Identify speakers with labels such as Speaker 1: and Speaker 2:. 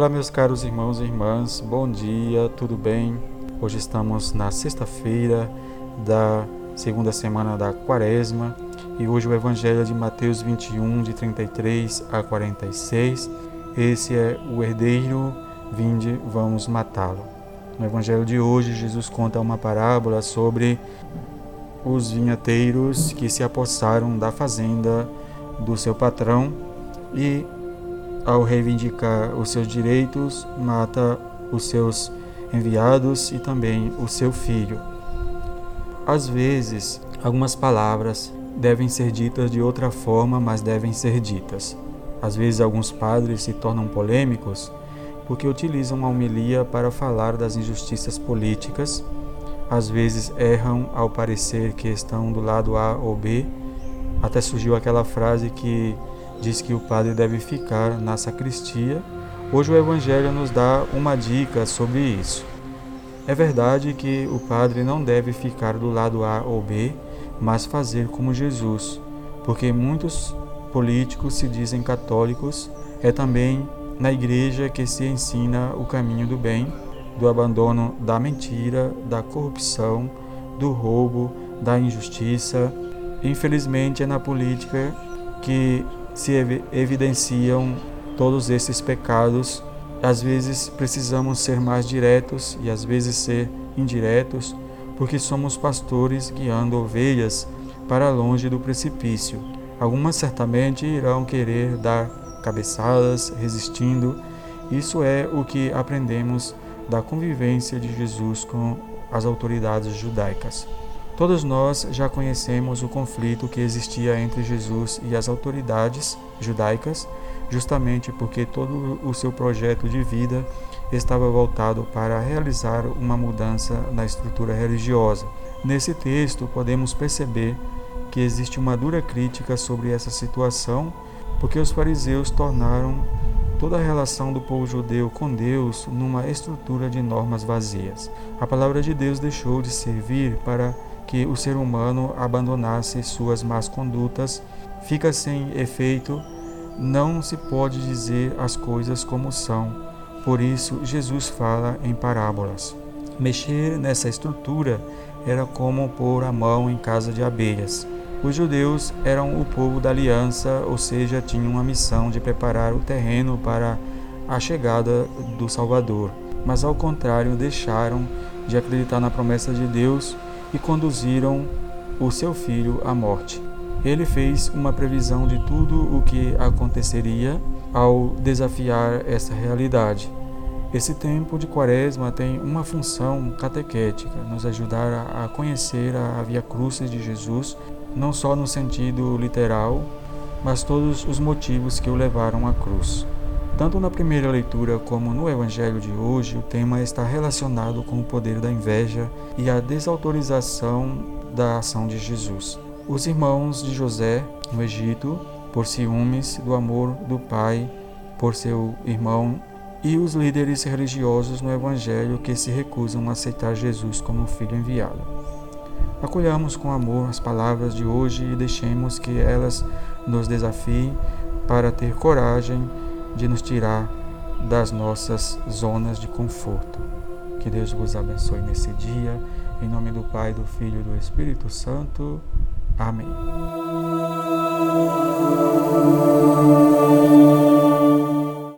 Speaker 1: Olá, meus caros irmãos e irmãs, bom dia, tudo bem? Hoje estamos na sexta-feira da segunda semana da Quaresma e hoje o Evangelho é de Mateus 21, de 33 a 46. Esse é o herdeiro, vinde, vamos matá-lo. No Evangelho de hoje, Jesus conta uma parábola sobre os vinhateiros que se apossaram da fazenda do seu patrão e ao reivindicar os seus direitos, mata os seus enviados e também o seu filho. Às vezes, algumas palavras devem ser ditas de outra forma, mas devem ser ditas. Às vezes, alguns padres se tornam polêmicos porque utilizam a homilia para falar das injustiças políticas. Às vezes, erram ao parecer que estão do lado A ou B. Até surgiu aquela frase que diz que o padre deve ficar na sacristia. Hoje o Evangelho nos dá uma dica sobre isso. É verdade que o padre não deve ficar do lado A ou B, mas fazer como Jesus, porque muitos políticos se dizem católicos, é também na igreja que se ensina o caminho do bem, do abandono da mentira, da corrupção, do roubo, da injustiça. Infelizmente é na política que se evidenciam todos esses pecados. Às vezes precisamos ser mais diretos e às vezes ser indiretos, porque somos pastores guiando ovelhas para longe do precipício. Algumas certamente irão querer dar cabeçadas, resistindo. Isso é o que aprendemos da convivência de Jesus com as autoridades judaicas. Todos nós já conhecemos o conflito que existia entre Jesus e as autoridades judaicas, justamente porque todo o seu projeto de vida estava voltado para realizar uma mudança na estrutura religiosa. Nesse texto, podemos perceber que existe uma dura crítica sobre essa situação, porque os fariseus tornaram toda a relação do povo judeu com Deus numa estrutura de normas vazias. A palavra de Deus deixou de servir para que o ser humano abandonasse suas más condutas, fica sem efeito, não se pode dizer as coisas como são. Por isso, Jesus fala em parábolas. Mexer nessa estrutura era como pôr a mão em casa de abelhas. Os judeus eram o povo da aliança, ou seja, tinham a missão de preparar o terreno para a chegada do Salvador. Mas, ao contrário, deixaram de acreditar na promessa de Deus e conduziram o seu filho à morte. Ele fez uma previsão de tudo o que aconteceria ao desafiar essa realidade. Esse tempo de Quaresma tem uma função catequética, nos ajudar a conhecer a Via Crucis de Jesus, não só no sentido literal, mas todos os motivos que o levaram à cruz. Tanto na primeira leitura como no Evangelho de hoje, o tema está relacionado com o poder da inveja e a desautorização da ação de Jesus. Os irmãos de José, no Egito, por ciúmes do amor do pai por seu irmão, e os líderes religiosos no Evangelho que se recusam a aceitar Jesus como filho enviado. Acolhamos com amor as palavras de hoje e deixemos que elas nos desafiem para ter coragem de nos tirar das nossas zonas de conforto. Que Deus vos abençoe nesse dia. Em nome do Pai, do Filho e do Espírito Santo. Amém.